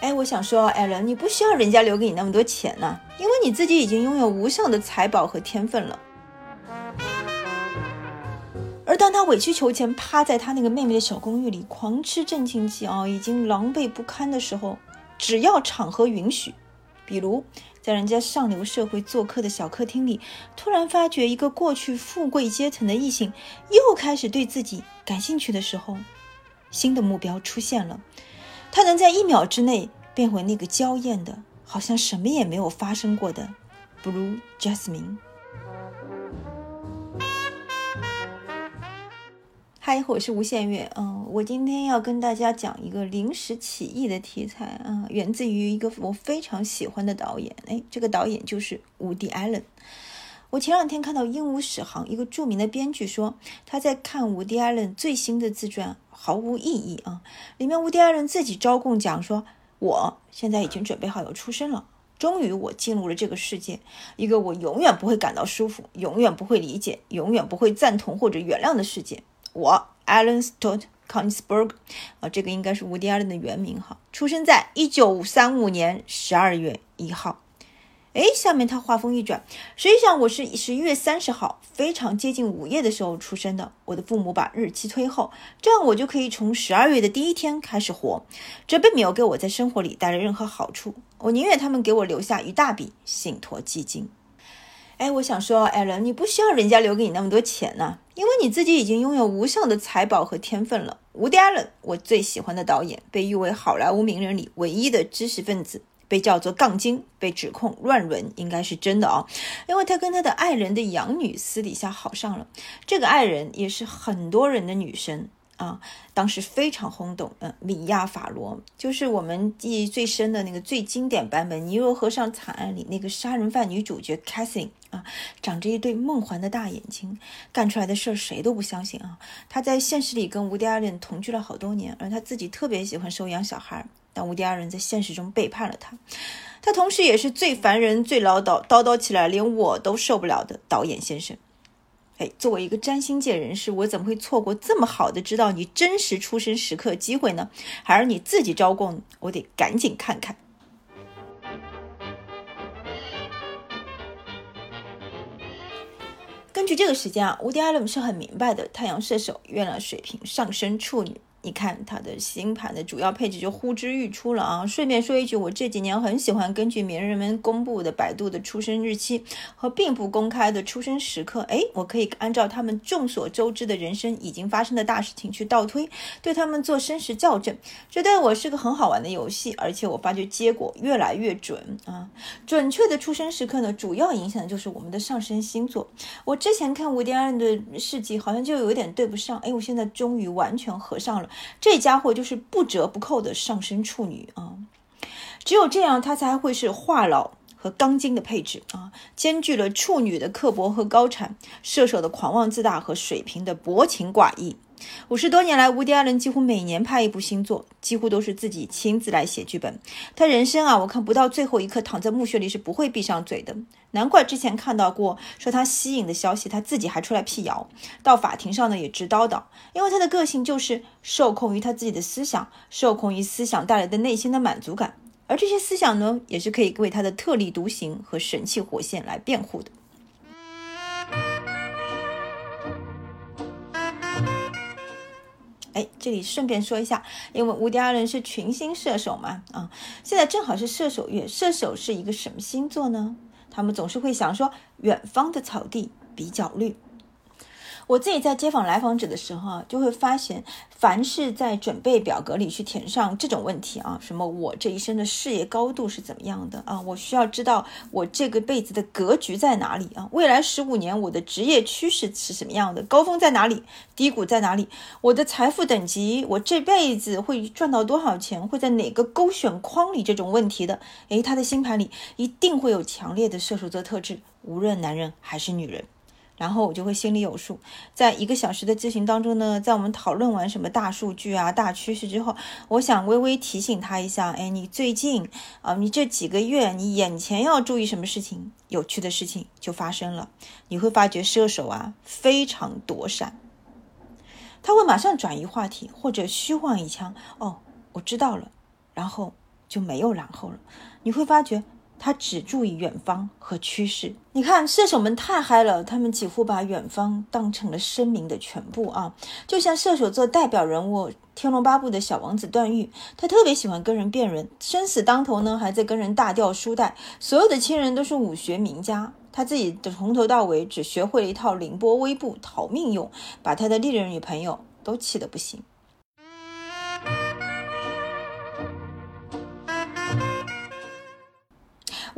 哎，我想说，艾伦，你不需要人家留给你那么多钱呢，因为你自己已经拥有无上的财宝和天分了。而当他委曲求全，趴在他那个妹妹的小公寓里狂吃镇静剂啊，已经狼狈不堪的时候，只要场合允许，比如在人家上流社会做客的小客厅里，突然发觉一个过去富贵阶层的异性又开始对自己感兴趣的时候，新的目标出现了。他能在一秒之内变回那个娇艳的，好像什么也没有发生过的 Blue Jasmine。嗨，我是吴宪月。嗯，我今天要跟大家讲一个临时起意的题材啊，源自于一个我非常喜欢的导演。哎，这个导演就是伍迪·艾伦。我前两天看到《鹦鹉史航》一个著名的编剧说，他在看伍迪·艾伦最新的自传。毫无意义啊！里面伍迪艾伦自己招供讲说：“我现在已经准备好要出生了，终于我进入了这个世界，一个我永远不会感到舒服、永远不会理解、永远不会赞同或者原谅的世界。”我 Alan Stott Konigsberg 啊，这个应该是乌迪艾伦的原名哈，出生在一九三五年十二月一号。哎，下面他话锋一转，实际上我是十一月三十号，非常接近午夜的时候出生的。我的父母把日期推后，这样我就可以从十二月的第一天开始活。这并没有给我在生活里带来任何好处，我宁愿他们给我留下一大笔信托基金。哎，我想说，艾伦，你不需要人家留给你那么多钱呢，因为你自己已经拥有无上的财宝和天分了。伍迪·艾伦，我最喜欢的导演，被誉为好莱坞名人里唯一的知识分子。被叫做杠精，被指控乱伦，应该是真的啊，因为他跟他的爱人的养女私底下好上了。这个爱人也是很多人的女神啊，当时非常轰动。嗯，米娅·法罗就是我们记忆最深的那个最经典版本《尼罗河上惨案》里那个杀人犯女主角 Cassie 啊，长着一对梦幻的大眼睛，干出来的事儿谁都不相信啊。她在现实里跟吴迪·艾伦同居了好多年，而她自己特别喜欢收养小孩。但无敌二人在现实中背叛了他，他同时也是最烦人、最唠叨、叨叨起来连我都受不了的导演先生。哎，作为一个占星界人士，我怎么会错过这么好的知道你真实出生时刻机会呢？还是你自己招供？我得赶紧看看。根据这个时间啊，无敌艾伦是很明白的：太阳射手、月亮水瓶、上升处女。你看它的星盘的主要配置就呼之欲出了啊！顺便说一句，我这几年很喜欢根据名人们公布的百度的出生日期和并不公开的出生时刻，哎，我可以按照他们众所周知的人生已经发生的大事情去倒推，对他们做生时校正，这对我是个很好玩的游戏，而且我发觉结果越来越准啊！准确的出生时刻呢，主要影响的就是我们的上升星座。我之前看吴迪安的事迹，好像就有点对不上，哎，我现在终于完全合上了。这家伙就是不折不扣的上升处女啊，只有这样，他才会是话痨和钢筋的配置啊，兼具了处女的刻薄和高产，射手的狂妄自大和水瓶的薄情寡义。五十多年来，吴迪·艾伦几乎每年拍一部新作，几乎都是自己亲自来写剧本。他人生啊，我看不到最后一刻躺在墓穴里是不会闭上嘴的。难怪之前看到过说他吸引的消息，他自己还出来辟谣。到法庭上呢，也直叨叨，因为他的个性就是受控于他自己的思想，受控于思想带来的内心的满足感。而这些思想呢，也是可以为他的特立独行和神气活现来辩护的。哎，这里顺便说一下，因为无敌二人是群星射手嘛，啊，现在正好是射手月。射手是一个什么星座呢？他们总是会想说，远方的草地比较绿。我自己在接访来访者的时候啊，就会发现，凡是在准备表格里去填上这种问题啊，什么我这一生的事业高度是怎么样的啊？我需要知道我这个辈子的格局在哪里啊？未来十五年我的职业趋势是什么样的？高峰在哪里？低谷在哪里？我的财富等级，我这辈子会赚到多少钱？会在哪个勾选框里？这种问题的，诶，他的星盘里一定会有强烈的射手座特质，无论男人还是女人。然后我就会心里有数，在一个小时的咨询当中呢，在我们讨论完什么大数据啊、大趋势之后，我想微微提醒他一下，哎，你最近啊，你这几个月你眼前要注意什么事情？有趣的事情就发生了，你会发觉射手啊非常躲闪，他会马上转移话题或者虚晃一枪，哦，我知道了，然后就没有然后了。你会发觉。他只注意远方和趋势。你看，射手们太嗨了，他们几乎把远方当成了生命的全部啊！就像射手座代表人物《天龙八部》的小王子段誉，他特别喜欢跟人辩论，生死当头呢，还在跟人大调书袋。所有的亲人都是武学名家，他自己的从头到尾只学会了一套凌波微步，逃命用，把他的历任女朋友都气得不行。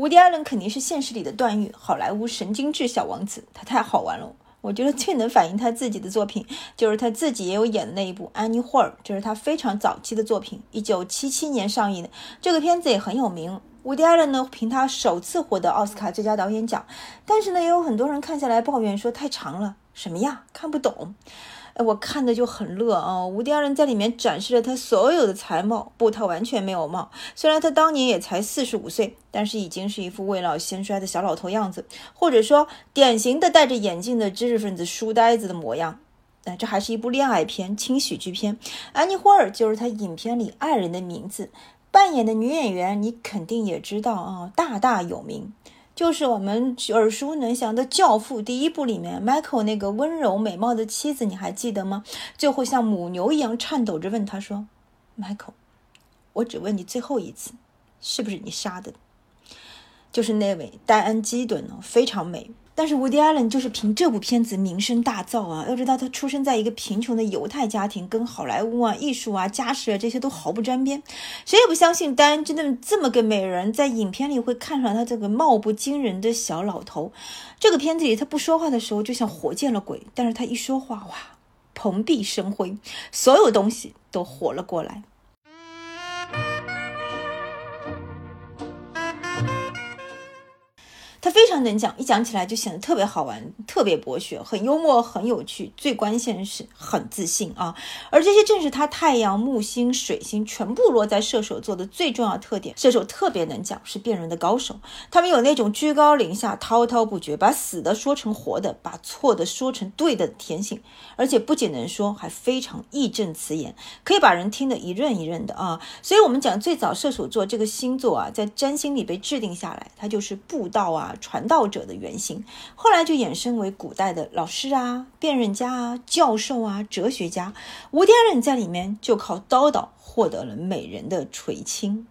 伍迪·艾伦肯定是现实里的段誉，好莱坞神经质小王子，他太好玩了。我觉得最能反映他自己的作品，就是他自己也有演的那一部《安妮霍尔》，这是他非常早期的作品，一九七七年上映的。这个片子也很有名。伍迪·艾伦呢，凭他首次获得奥斯卡最佳导演奖，但是呢，也有很多人看下来抱怨说太长了，什么呀，看不懂。我看的就很乐啊！吴迪·艾伦在里面展示了他所有的才貌，不，他完全没有貌。虽然他当年也才四十五岁，但是已经是一副未老先衰的小老头样子，或者说典型的戴着眼镜的知识分子书呆子的模样。哎，这还是一部恋爱片，轻喜剧片。安妮·霍尔就是他影片里爱人的名字，扮演的女演员你肯定也知道啊，大大有名。就是我们耳熟能详的《教父》第一部里面，Michael 那个温柔美貌的妻子，你还记得吗？最后像母牛一样颤抖着问他说：“Michael，我只问你最后一次，是不是你杀的？”就是那位戴安·基顿呢，非常美。但是伍迪·艾伦就是凭这部片子名声大噪啊！要知道他出生在一个贫穷的犹太家庭，跟好莱坞啊、艺术啊、家世啊这些都毫不沾边。谁也不相信丹真的这么个美人，在影片里会看上他这个貌不惊人的小老头。这个片子里他不说话的时候就像活见了鬼，但是他一说话，哇，蓬荜生辉，所有东西都活了过来。他非常能讲，一讲起来就显得特别好玩，特别博学，很幽默，很有趣。最关键是很自信啊！而这些正是他太阳、木星、水星全部落在射手座的最重要特点。射手特别能讲，是辩论的高手。他们有那种居高临下、滔滔不绝，把死的说成活的，把错的说成对的天性。而且不仅能说，还非常义正辞严，可以把人听得一愣一愣的啊！所以，我们讲最早射手座这个星座啊，在占星里被制定下来，它就是布道啊。传道者的原型，后来就衍生为古代的老师啊、辩论家啊、教授啊、哲学家。吴天人在里面就靠叨叨获得了美人的垂青。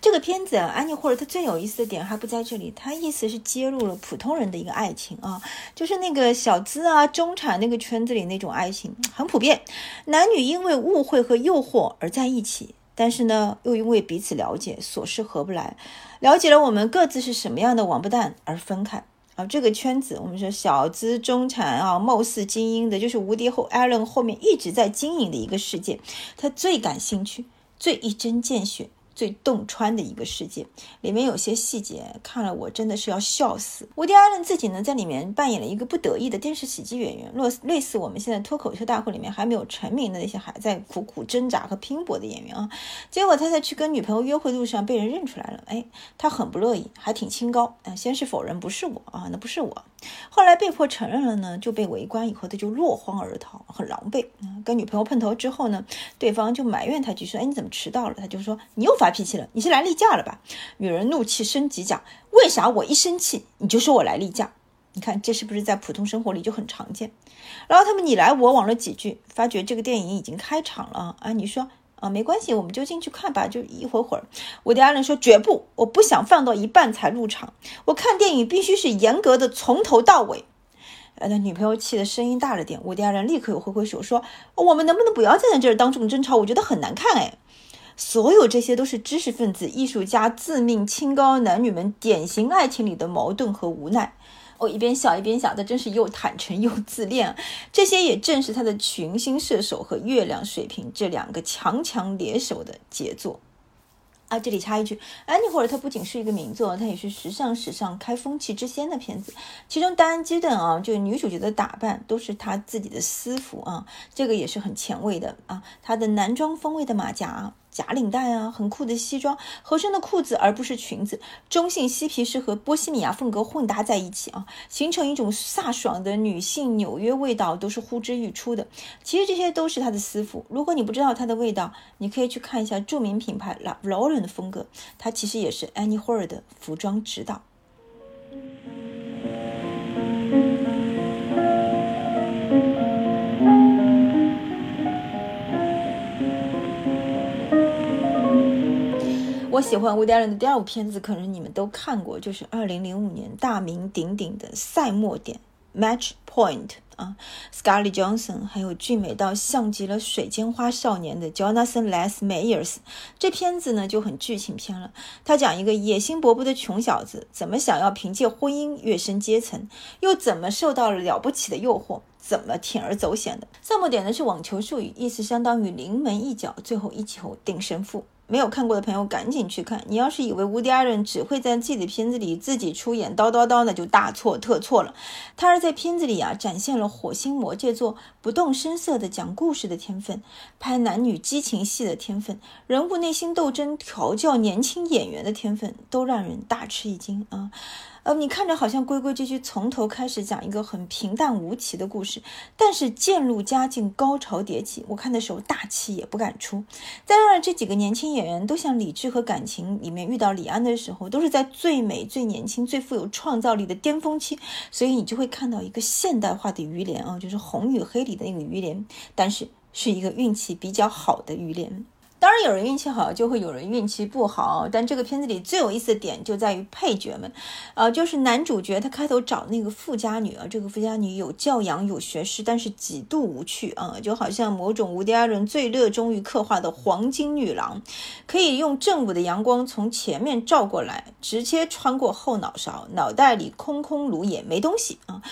这个片子，安妮霍尔他最有意思的点还不在这里，他意思是揭露了普通人的一个爱情啊，就是那个小资啊、中产那个圈子里那种爱情很普遍，男女因为误会和诱惑而在一起。但是呢，又因为彼此了解，琐事合不来，了解了我们各自是什么样的王八蛋而分开。啊，这个圈子，我们说小资中产啊，貌似精英的，就是无敌后 Allen 后面一直在经营的一个世界，他最感兴趣，最一针见血。最洞穿的一个世界，里面有些细节看了我真的是要笑死。伍迪·艾伦自己呢，在里面扮演了一个不得意的电视喜剧演员，类类似我们现在脱口秀大会里面还没有成名的那些还在苦苦挣扎和拼搏的演员啊。结果他在去跟女朋友约会路上被人认出来了，哎，他很不乐意，还挺清高，先是否认不是我啊，那不是我。后来被迫承认了呢，就被围观以后他就落荒而逃，很狼狈。跟女朋友碰头之后呢，对方就埋怨他句说：“哎，你怎么迟到了？”他就说：“你又发。”发脾气了，你是来例假了吧？女人怒气升级讲，为啥我一生气你就说我来例假？你看这是不是在普通生活里就很常见？然后他们你来我往了几句，发觉这个电影已经开场了啊！你说啊，没关系，我们就进去看吧，就一会儿会儿。我的爱人说绝不，我不想放到一半才入场，我看电影必须是严格的从头到尾。呃，那女朋友气的声音大了点，我的爱人立刻又挥挥手说，我们能不能不要站在这儿当众争吵？我觉得很难看哎。所有这些都是知识分子、艺术家自命清高男女们典型爱情里的矛盾和无奈。我一边笑一边想，他真是又坦诚又自恋。这些也正是他的群星射手和月亮水瓶这两个强强联手的杰作。啊，这里插一句，《安妮霍尔》它不仅是一个名作，它也是时尚史上开风气之先的片子。其中，戴安·基顿啊，就是女主角的打扮都是她自己的私服啊，这个也是很前卫的啊。她的男装风味的马甲。假领带啊，很酷的西装，合身的裤子而不是裙子，中性嬉皮是和波西米亚风格混搭在一起啊，形成一种飒爽的女性纽约味道，都是呼之欲出的。其实这些都是他的私服。如果你不知道他的味道，你可以去看一下著名品牌 La Lauren 的风格，他其实也是 Annie h o r 的服装指导。我喜欢 Woody Allen 的第二部片子，可能你们都看过，就是二零零五年大名鼎鼎的《赛末点》（Match Point） 啊，Scarlett Johnson，还有俊美到像极了水仙花少年的 Jonathan Les Mayers。这片子呢就很剧情片了，他讲一个野心勃勃的穷小子怎么想要凭借婚姻跃升阶层，又怎么受到了了不起的诱惑，怎么铤而走险的。赛末点呢是网球术语，意思相当于临门一脚，最后一球定胜负。没有看过的朋友赶紧去看。你要是以为乌迪阿伦只会在自己的片子里自己出演叨叨叨，那就大错特错了。他是在片子里啊展现了火星魔界座不动声色的讲故事的天分，拍男女激情戏的天分，人物内心斗争调教年轻演员的天分，都让人大吃一惊啊。呃，你看着好像规规矩矩，从头开始讲一个很平淡无奇的故事，但是渐入佳境，高潮迭起。我看的时候大气也不敢出。再让这几个年轻演员都像理智和感情里面遇到李安的时候，都是在最美、最年轻、最富有创造力的巅峰期，所以你就会看到一个现代化的于连啊，就是《红与黑》里的那个于连，但是是一个运气比较好的于连。当然，有人运气好，就会有人运气不好。但这个片子里最有意思的点就在于配角们，呃，就是男主角他开头找那个富家女啊，这个富家女有教养、有学识，但是极度无趣啊，就好像某种无敌艾伦最热衷于刻画的黄金女郎，可以用正午的阳光从前面照过来，直接穿过后脑勺，脑袋里空空如也，没东西啊。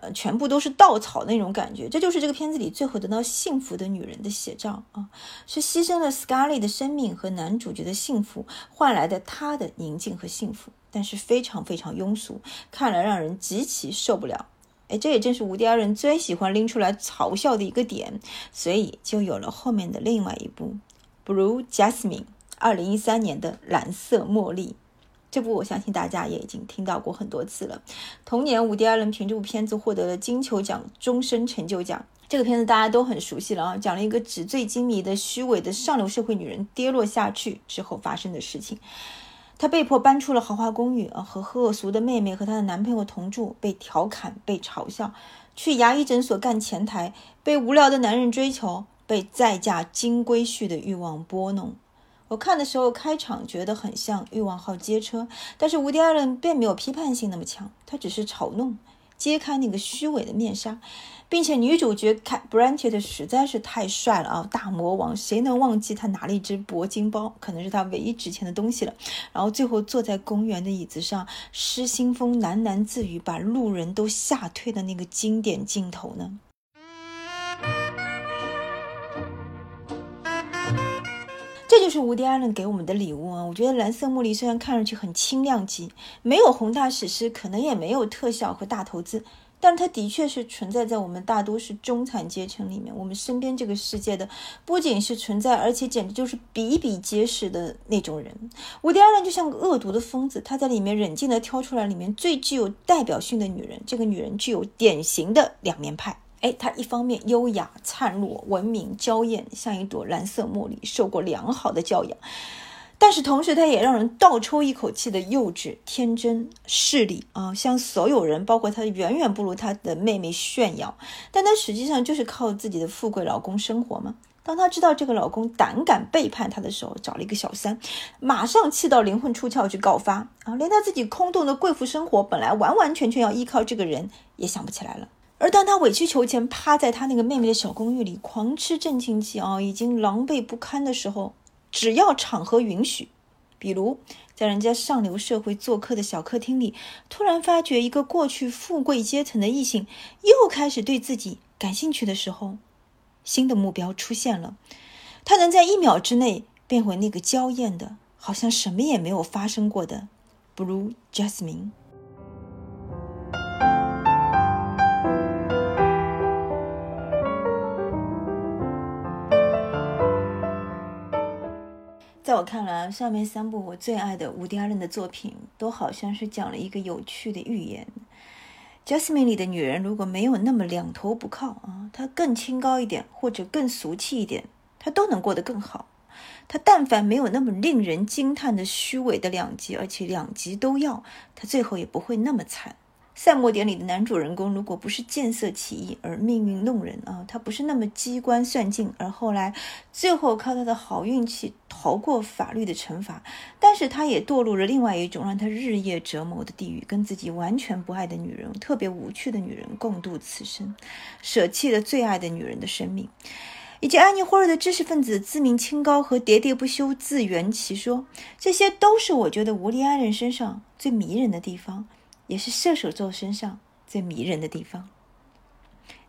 呃全部都是稻草那种感觉，这就是这个片子里最后得到幸福的女人的写照啊！是牺牲了 Scarlett 的生命和男主角的幸福换来的她的宁静和幸福，但是非常非常庸俗，看了让人极其受不了。哎，这也正是无敌二人最喜欢拎出来嘲笑的一个点，所以就有了后面的另外一部《Blue Jasmine》，二零一三年的蓝色茉莉。这部我相信大家也已经听到过很多次了。同年，伍迪·艾伦凭这部片子获得了金球奖终身成就奖。这个片子大家都很熟悉了啊，讲了一个纸醉金迷的虚伪的上流社会女人跌落下去之后发生的事情。她被迫搬出了豪华公寓啊，和恶俗的妹妹和她的男朋友同住，被调侃、被嘲笑，去牙医诊所干前台，被无聊的男人追求，被再嫁金龟婿的欲望拨弄。我看的时候，开场觉得很像《欲望号街车》，但是吴迪艾伦并没有批判性那么强，他只是嘲弄，揭开那个虚伪的面纱，并且女主角 Cat Blanchett 实在是太帅了啊！大魔王，谁能忘记他拿了一只铂金包，可能是他唯一值钱的东西了。然后最后坐在公园的椅子上，失心疯，喃喃自语，把路人都吓退的那个经典镜头呢？这就是无敌艾伦给我们的礼物啊！我觉得蓝色茉莉虽然看上去很轻量级，没有宏大史诗，可能也没有特效和大投资，但它的确是存在在我们大多数中产阶层里面，我们身边这个世界的不仅是存在，而且简直就是比比皆是的那种人。无敌艾伦就像个恶毒的疯子，他在里面冷静地挑出来里面最具有代表性的女人，这个女人具有典型的两面派。哎，她一方面优雅、灿若、文明、娇艳，像一朵蓝色茉莉，受过良好的教养；但是同时，她也让人倒抽一口气的幼稚、天真、势利啊，向所有人，包括她远远不如她的妹妹炫耀。但她实际上就是靠自己的富贵老公生活嘛。当她知道这个老公胆敢背叛她的时候，找了一个小三，马上气到灵魂出窍去告发啊，连她自己空洞的贵妇生活，本来完完全全要依靠这个人，也想不起来了。而当他委曲求全，趴在他那个妹妹的小公寓里狂吃镇静剂啊，已经狼狈不堪的时候，只要场合允许，比如在人家上流社会做客的小客厅里，突然发觉一个过去富贵阶层的异性又开始对自己感兴趣的时候，新的目标出现了，他能在一秒之内变回那个娇艳的，好像什么也没有发生过的 Blue Jasmine。在我看来，上面三部我最爱的伍迪·艾伦的作品，都好像是讲了一个有趣的寓言。《Jasmine》里的女人如果没有那么两头不靠啊，她更清高一点，或者更俗气一点，她都能过得更好。她但凡没有那么令人惊叹的虚伪的两极，而且两极都要，她最后也不会那么惨。《赛末典》里的男主人公，如果不是见色起意而命运弄人啊，他不是那么机关算尽，而后来最后靠他的好运气逃过法律的惩罚，但是他也堕入了另外一种让他日夜折磨的地狱，跟自己完全不爱的女人、特别无趣的女人共度此生，舍弃了最爱的女人的生命，以及安妮霍尔的知识分子自命清高和喋喋不休自圆其说，这些都是我觉得无利安人身上最迷人的地方。也是射手座身上最迷人的地方。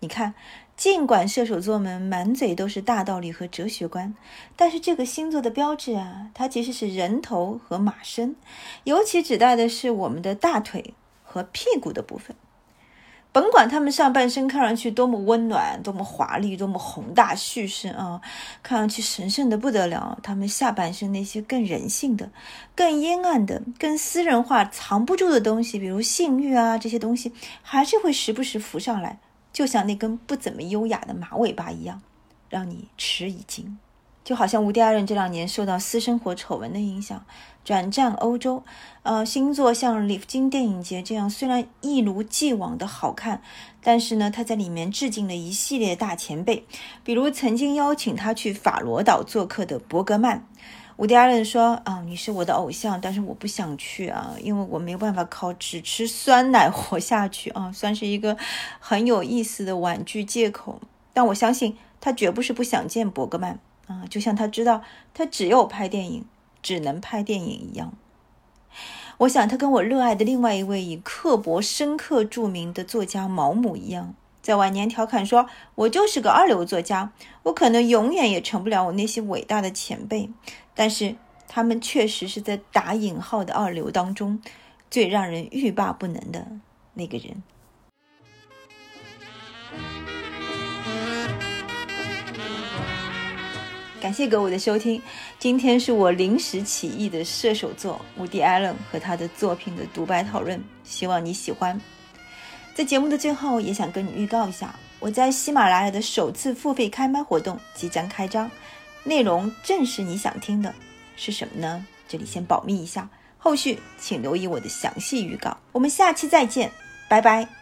你看，尽管射手座们满嘴都是大道理和哲学观，但是这个星座的标志啊，它其实是人头和马身，尤其指代的是我们的大腿和屁股的部分。甭管他们上半身看上去多么温暖、多么华丽、多么宏大叙事啊，看上去神圣的不得了，他们下半身那些更人性的、更阴暗的、更私人化、藏不住的东西，比如性欲啊这些东西，还是会时不时浮上来，就像那根不怎么优雅的马尾巴一样，让你吃一惊。就好像吴迪·艾伦这两年受到私生活丑闻的影响，转战欧洲，呃，星座像里夫金电影节这样，虽然一如既往的好看，但是呢，他在里面致敬了一系列大前辈，比如曾经邀请他去法罗岛做客的伯格曼。吴迪·艾伦说：“啊，你是我的偶像，但是我不想去啊，因为我没办法靠只吃酸奶活下去啊，算是一个很有意思的婉拒借口。但我相信他绝不是不想见伯格曼。”啊，就像他知道他只有拍电影，只能拍电影一样。我想他跟我热爱的另外一位以刻薄深刻著名的作家毛姆一样，在晚年调侃说：“我就是个二流作家，我可能永远也成不了我那些伟大的前辈。”但是他们确实是在打引号的二流当中最让人欲罢不能的那个人。感谢各位的收听，今天是我临时起意的射手座伍迪·艾伦和他的作品的独白讨论，希望你喜欢。在节目的最后，也想跟你预告一下，我在喜马拉雅的首次付费开麦活动即将开张，内容正是你想听的，是什么呢？这里先保密一下，后续请留意我的详细预告。我们下期再见，拜拜。